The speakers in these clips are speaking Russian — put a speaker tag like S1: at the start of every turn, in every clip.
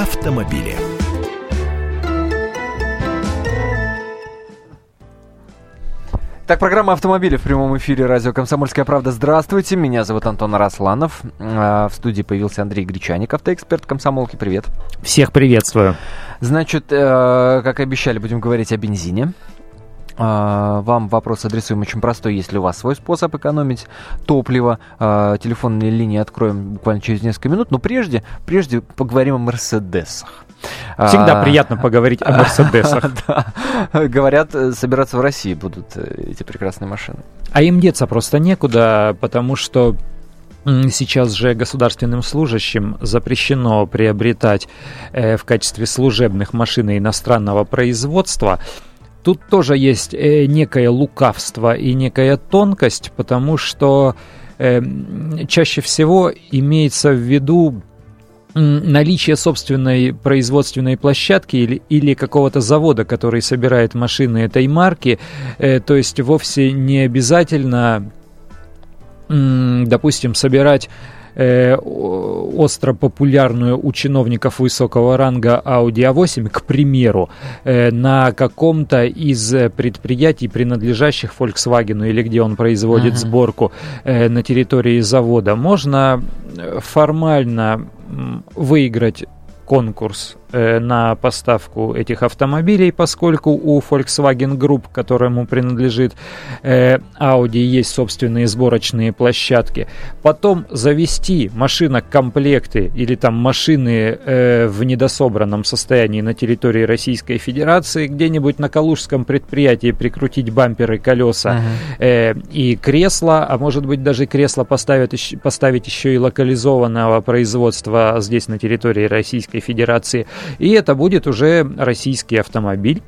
S1: автомобили.
S2: Так, программа «Автомобили» в прямом эфире радио «Комсомольская правда». Здравствуйте, меня зовут Антон Росланов. А, в студии появился Андрей Гречаник, автоэксперт комсомолки. Привет.
S3: Всех приветствую.
S2: Значит, э, как и обещали, будем говорить о бензине. А, вам вопрос адресуем очень простой. Если у вас свой способ экономить топливо, а, телефонные линии откроем буквально через несколько минут. Но прежде, прежде поговорим о Мерседесах.
S3: Всегда а, приятно поговорить о Мерседесах.
S2: Говорят, э, собираться в России будут э, эти прекрасные машины.
S3: А им деться просто некуда, потому что Сейчас же государственным служащим запрещено приобретать э, в качестве служебных машин иностранного производства. Тут тоже есть э, некое лукавство и некая тонкость, потому что э, чаще всего имеется в виду наличие собственной производственной площадки или, или какого-то завода, который собирает машины этой марки, э, то есть вовсе не обязательно, допустим, собирать э, остро популярную у чиновников высокого ранга Audi A8, к примеру, э, на каком-то из предприятий, принадлежащих Volkswagen или где он производит uh-huh. сборку э, на территории завода, можно э, формально выиграть конкурс э, на поставку этих автомобилей, поскольку у Volkswagen Group, которому принадлежит э, Audi, есть собственные сборочные площадки. Потом завести машинокомплекты или там машины э, в недособранном состоянии на территории Российской Федерации, где-нибудь на Калужском предприятии прикрутить бамперы, колеса uh-huh. э, и кресла, а может быть даже кресла поставят, поставить еще и локализованного производства здесь на территории Российской Федерации – и это будет уже российский автомобиль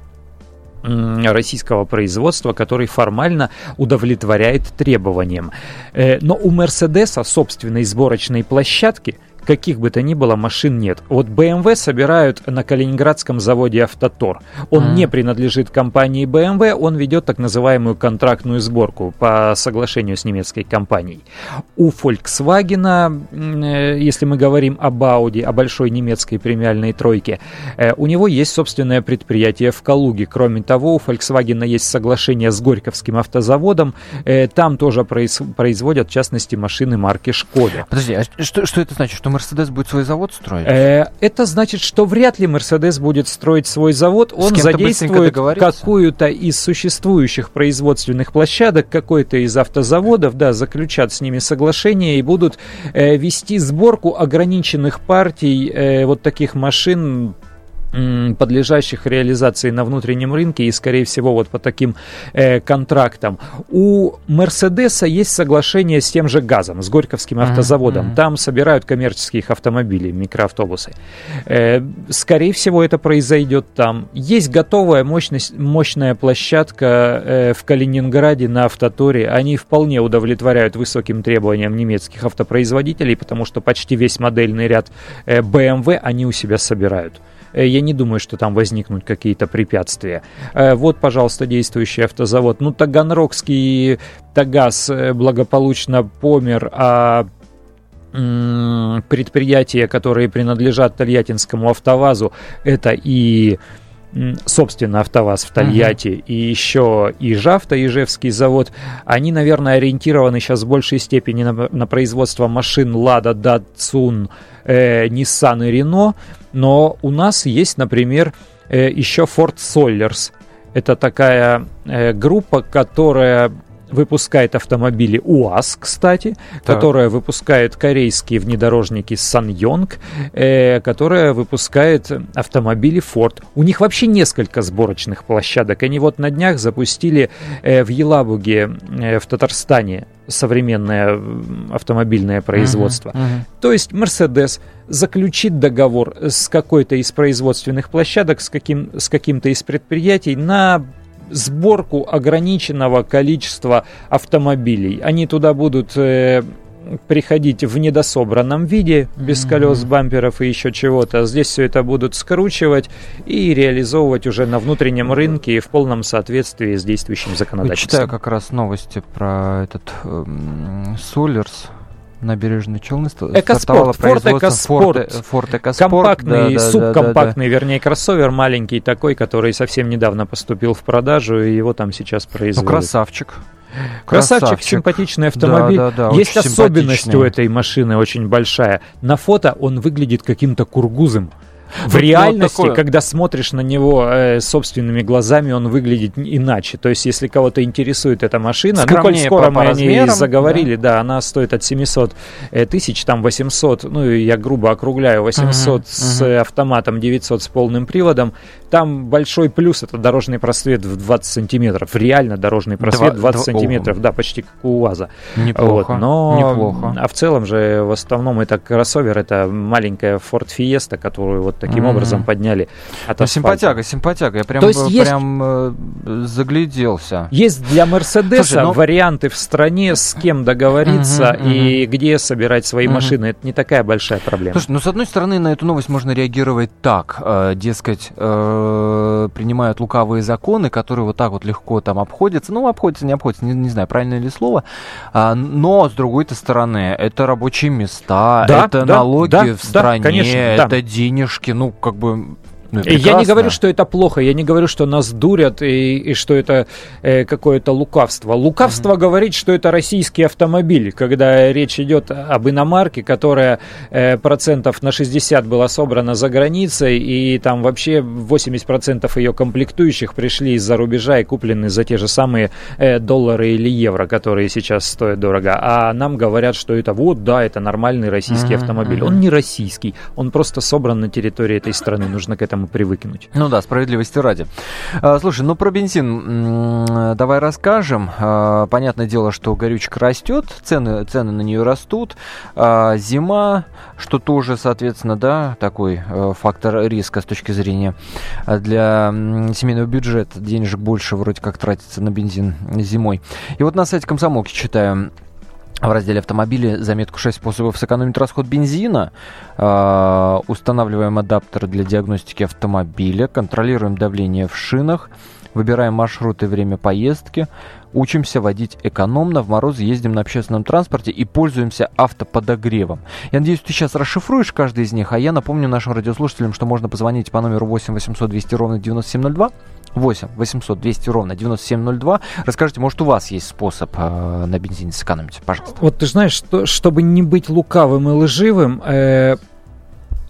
S3: российского производства, который формально удовлетворяет требованиям. Э, но у Мерседеса собственной сборочной площадки – каких бы то ни было машин нет. Вот BMW собирают на калининградском заводе «Автотор». Он mm. не принадлежит компании BMW, он ведет так называемую контрактную сборку по соглашению с немецкой компанией. У Volkswagen, э, если мы говорим об Audi, о большой немецкой премиальной тройке, э, у него есть собственное предприятие в Калуге. Кроме того, у Volkswagen есть соглашение с Горьковским автозаводом. Э, там тоже производят, в частности, машины марки «Шкода».
S2: Подожди, а что, что это значит? Что Мерседес будет свой завод строить?
S3: Э, это значит, что вряд ли Мерседес будет строить свой завод. Он задействует какую-то из существующих производственных площадок, какой-то из автозаводов, да, заключат с ними соглашение и будут э, вести сборку ограниченных партий э, вот таких машин подлежащих реализации на внутреннем рынке и, скорее всего, вот по таким э, контрактам. У Мерседеса есть соглашение с тем же газом, с Горьковским автозаводом. Mm-hmm. Там собирают коммерческие автомобили, микроавтобусы. Э, скорее всего, это произойдет там. Есть готовая мощность, мощная площадка э, в Калининграде на Автоторе. Они вполне удовлетворяют высоким требованиям немецких автопроизводителей, потому что почти весь модельный ряд э, BMW они у себя собирают. Э, я не думаю, что там возникнут какие-то препятствия. Э, вот, пожалуйста, действующий автозавод. Ну, Таганрогский Тагаз э, благополучно помер, а предприятия, которые принадлежат Тольяттинскому автовазу, это и собственно, АвтоВАЗ в Тольятти uh-huh. и еще Ижавто, Ижевский завод, они, наверное, ориентированы сейчас в большей степени на, на производство машин Лада, Датсун, э, Nissan и Renault, но у нас есть, например, э, еще Ford Solers. Это такая э, группа, которая выпускает автомобили УАЗ, кстати, так. которая выпускает корейские внедорожники Саньонг, э, которая выпускает автомобили Ford. У них вообще несколько сборочных площадок. Они вот на днях запустили э, в Елабуге э, в Татарстане современное автомобильное производство. Uh-huh, uh-huh. То есть Mercedes заключит договор с какой-то из производственных площадок, с, каким, с каким-то из предприятий на сборку ограниченного количества автомобилей. Они туда будут э, приходить в недособранном виде, без mm-hmm. колес, бамперов и еще чего-то. Здесь все это будут скручивать и реализовывать уже на внутреннем рынке и в полном соответствии с действующим законодательством.
S2: Читаю как раз новости про этот э, набережные Челны
S3: Экоспорт, Форд Экоспорт. Форд Экоспорт. Компактный, да, да, субкомпактный, да, да. вернее, кроссовер маленький такой, который совсем недавно поступил в продажу, и его там сейчас производят.
S2: Ну, красавчик.
S3: Красавчик, Красавчик, симпатичный автомобиль. Да, да, да, Есть особенность у этой машины очень большая. На фото он выглядит каким-то кургузом. В вот, реальности, вот когда смотришь на него э, собственными глазами, он выглядит иначе. То есть, если кого-то интересует эта машина, Скромнее ну, коль скоро по, мы по о ней заговорили, да. да, она стоит от 700 э, тысяч, там 800, ну, я грубо округляю, 800 uh-huh, с uh-huh. автоматом, 900 с полным приводом. Там большой плюс, это дорожный просвет в 20 сантиметров. Реально дорожный просвет 20 два, сантиметров, о, да, почти как у УАЗа.
S2: Неплохо,
S3: вот, но, неплохо. А в целом же, в основном, это кроссовер, это маленькая Ford Fiesta, которую вот таким mm-hmm. образом подняли
S2: от ну, Симпатяга, симпатяга. Я прям, То есть прям есть, э, загляделся.
S3: Есть для Мерседеса ну... варианты в стране, с кем договориться mm-hmm, и mm-hmm. где собирать свои mm-hmm. машины. Это не такая большая проблема.
S2: Слушай, ну с одной стороны на эту новость можно реагировать так, э, дескать, э, принимают лукавые законы, которые вот так вот легко там обходятся. Ну, обходятся, не обходятся, не, не знаю, правильное ли слово. А, но, с другой-то стороны, это рабочие места, да, это да, налоги да, в стране, да, конечно, это да. денежки. Ну, как бы
S3: ну, я не говорю, что это плохо, я не говорю, что нас дурят и, и что это э, какое-то лукавство. Лукавство mm-hmm. говорит, что это российский автомобиль, когда речь идет об иномарке, которая э, процентов на 60 была собрана за границей, и там вообще 80% ее комплектующих пришли из-за рубежа и куплены за те же самые э, доллары или евро, которые сейчас стоят дорого. А нам говорят, что это вот, да, это нормальный российский mm-hmm. автомобиль. Он не российский, он просто собран на территории этой страны, нужно к этому этому привыкнуть.
S2: Ну да, справедливости ради. А, слушай, ну про бензин давай расскажем. А, понятное дело, что горючка растет, цены, цены на нее растут. А, зима, что тоже, соответственно, да, такой э, фактор риска с точки зрения для семейного бюджета. Денежек больше вроде как тратится на бензин зимой. И вот на сайте комсомолки читаю в разделе автомобили заметку 6 способов сэкономить расход бензина. Э, устанавливаем адаптер для диагностики автомобиля, контролируем давление в шинах, выбираем маршрут и время поездки, учимся водить экономно, в мороз ездим на общественном транспорте и пользуемся автоподогревом. Я надеюсь, ты сейчас расшифруешь каждый из них, а я напомню нашим радиослушателям, что можно позвонить по номеру 8 800 200 ровно 9702 8 800 200 ровно 9702. Расскажите, может, у вас есть способ э, на бензине сэкономить? Пожалуйста.
S3: Вот ты знаешь, что, чтобы не быть лукавым и лживым, э,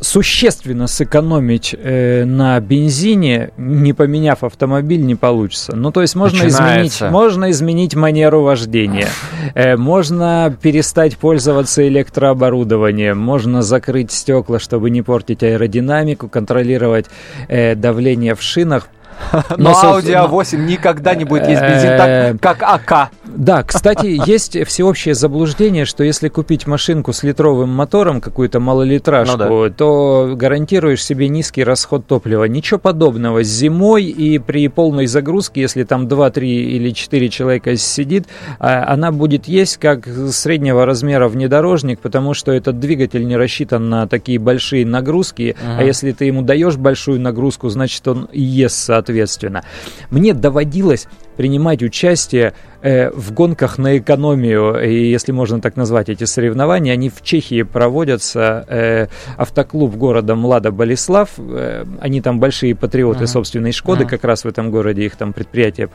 S3: существенно сэкономить э, на бензине, не поменяв автомобиль, не получится. Ну, то есть можно изменить, можно изменить манеру вождения, э, можно перестать пользоваться электрооборудованием, можно закрыть стекла, чтобы не портить аэродинамику, контролировать э, давление в шинах.
S2: Но Audi A8 никогда не будет есть бензин так, э, как АК.
S3: Да, кстати, есть всеобщее заблуждение, что если купить машинку с литровым мотором, какую-то малолитражку, ну, да. то гарантируешь себе низкий расход топлива. Ничего подобного. Зимой и при полной загрузке, если там 2, 3 или 4 человека сидит, а, она будет есть как среднего размера внедорожник, потому что этот двигатель не рассчитан на такие большие нагрузки, uh-huh. а если ты ему даешь большую нагрузку, значит он ест соответственно. Мне доводилось принимать участие э, в гонках на экономию, и если можно так назвать эти соревнования, они в Чехии проводятся. Э, автоклуб города Млада Болеслав, э, они там большие патриоты uh-huh. собственной Шкоды, uh-huh. как раз в этом городе их там предприятие.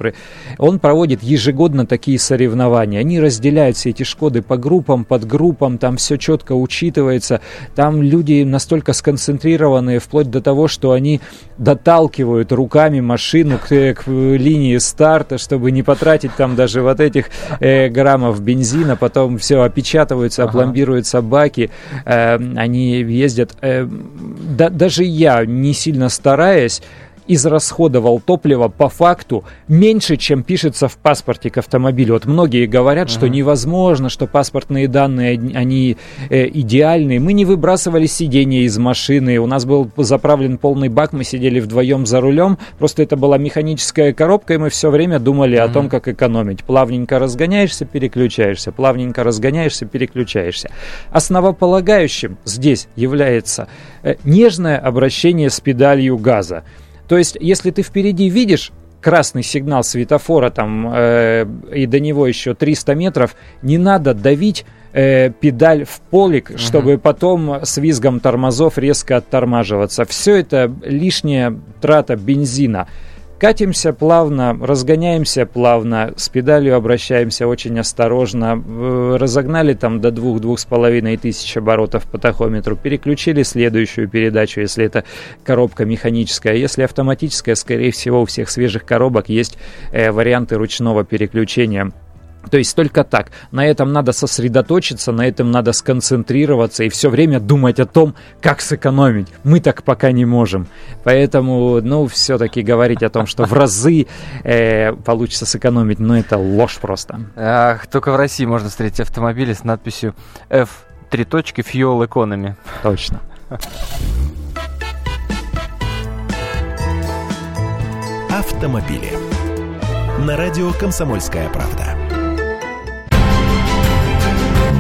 S3: Он проводит ежегодно такие соревнования. Они разделяют все эти Шкоды по группам, под группам, там все четко учитывается. Там люди настолько сконцентрированы, вплоть до того, что они доталкивают руками машину к, к линии старта, чтобы не потратить там даже вот этих э, граммов бензина, потом все опечатываются, ага. опломбируются баки, э, они ездят. Э, да, даже я, не сильно стараясь, израсходовал топливо по факту меньше, чем пишется в паспорте к автомобилю. Вот многие говорят, uh-huh. что невозможно, что паспортные данные, они э, идеальные. Мы не выбрасывали сиденье из машины, у нас был заправлен полный бак, мы сидели вдвоем за рулем, просто это была механическая коробка, и мы все время думали uh-huh. о том, как экономить. Плавненько разгоняешься, переключаешься, плавненько разгоняешься, переключаешься. Основополагающим здесь является э, нежное обращение с педалью газа. То есть, если ты впереди видишь красный сигнал светофора там э, и до него еще 300 метров, не надо давить э, педаль в полик, uh-huh. чтобы потом с визгом тормозов резко оттормаживаться. Все это лишняя трата бензина. Катимся плавно, разгоняемся плавно, с педалью обращаемся очень осторожно. Разогнали там до 2-2,5 тысяч оборотов по тахометру, переключили следующую передачу, если это коробка механическая. Если автоматическая, скорее всего, у всех свежих коробок есть э, варианты ручного переключения. То есть только так. На этом надо сосредоточиться, на этом надо сконцентрироваться и все время думать о том, как сэкономить. Мы так пока не можем. Поэтому, ну, все-таки говорить о том, что в разы э, получится сэкономить, ну, это ложь просто.
S2: Ах, только в России можно встретить автомобили с надписью F 3 Fuel Economy.
S3: Точно.
S1: Автомобили. На радио «Комсомольская правда».